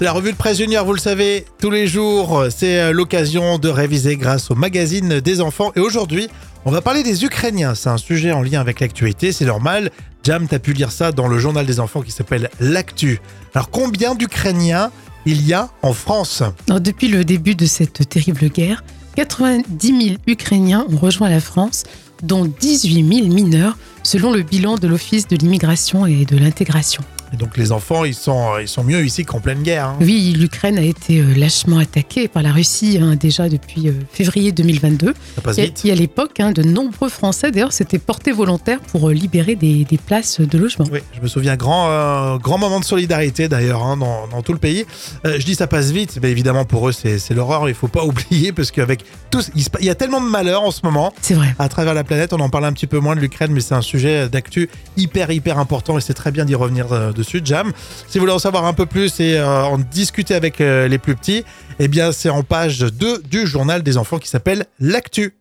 C'est la revue de presse junior, vous le savez, tous les jours, c'est euh, l'occasion de réviser grâce au magazine des enfants. Et aujourd'hui, on va parler des Ukrainiens. C'est un sujet en lien avec l'actualité, c'est normal. Jam, t'as pu lire ça dans le journal des enfants qui s'appelle L'actu. Alors combien d'Ukrainiens il y a en France? Depuis le début de cette terrible guerre, 90 000 Ukrainiens ont rejoint la France, dont 18 000 mineurs, selon le bilan de l'Office de l'immigration et de l'intégration. Et donc les enfants, ils sont, ils sont mieux ici qu'en pleine guerre. hein. Oui, l'Ukraine a été euh, lâchement attaquée par la Russie hein, déjà depuis euh, février 2022. Ça passe vite. et à l'époque, hein, de nombreux Français d'ailleurs s'étaient portés volontaires pour euh, libérer des, des places de logement. Oui, je me souviens, grand, euh, grand moment de solidarité d'ailleurs dans, dans tout le pays. Euh, je dis ça passe vite, mais évidemment pour eux c'est l'horreur, il faut pas oublier parce qu'avec tous, il, il y a tellement de malheurs en ce moment C'est vrai. à travers la planète, on en parle un petit peu moins de l'Ukraine, mais c'est un sujet d'actu hyper hyper important et c'est très bien d'y revenir dessus, Jam. Si vous voulez en savoir un peu plus et euh, en discuter avec euh, les plus petits, eh bien c'est en page 2 du journal des enfants qui s'appelle L'actu.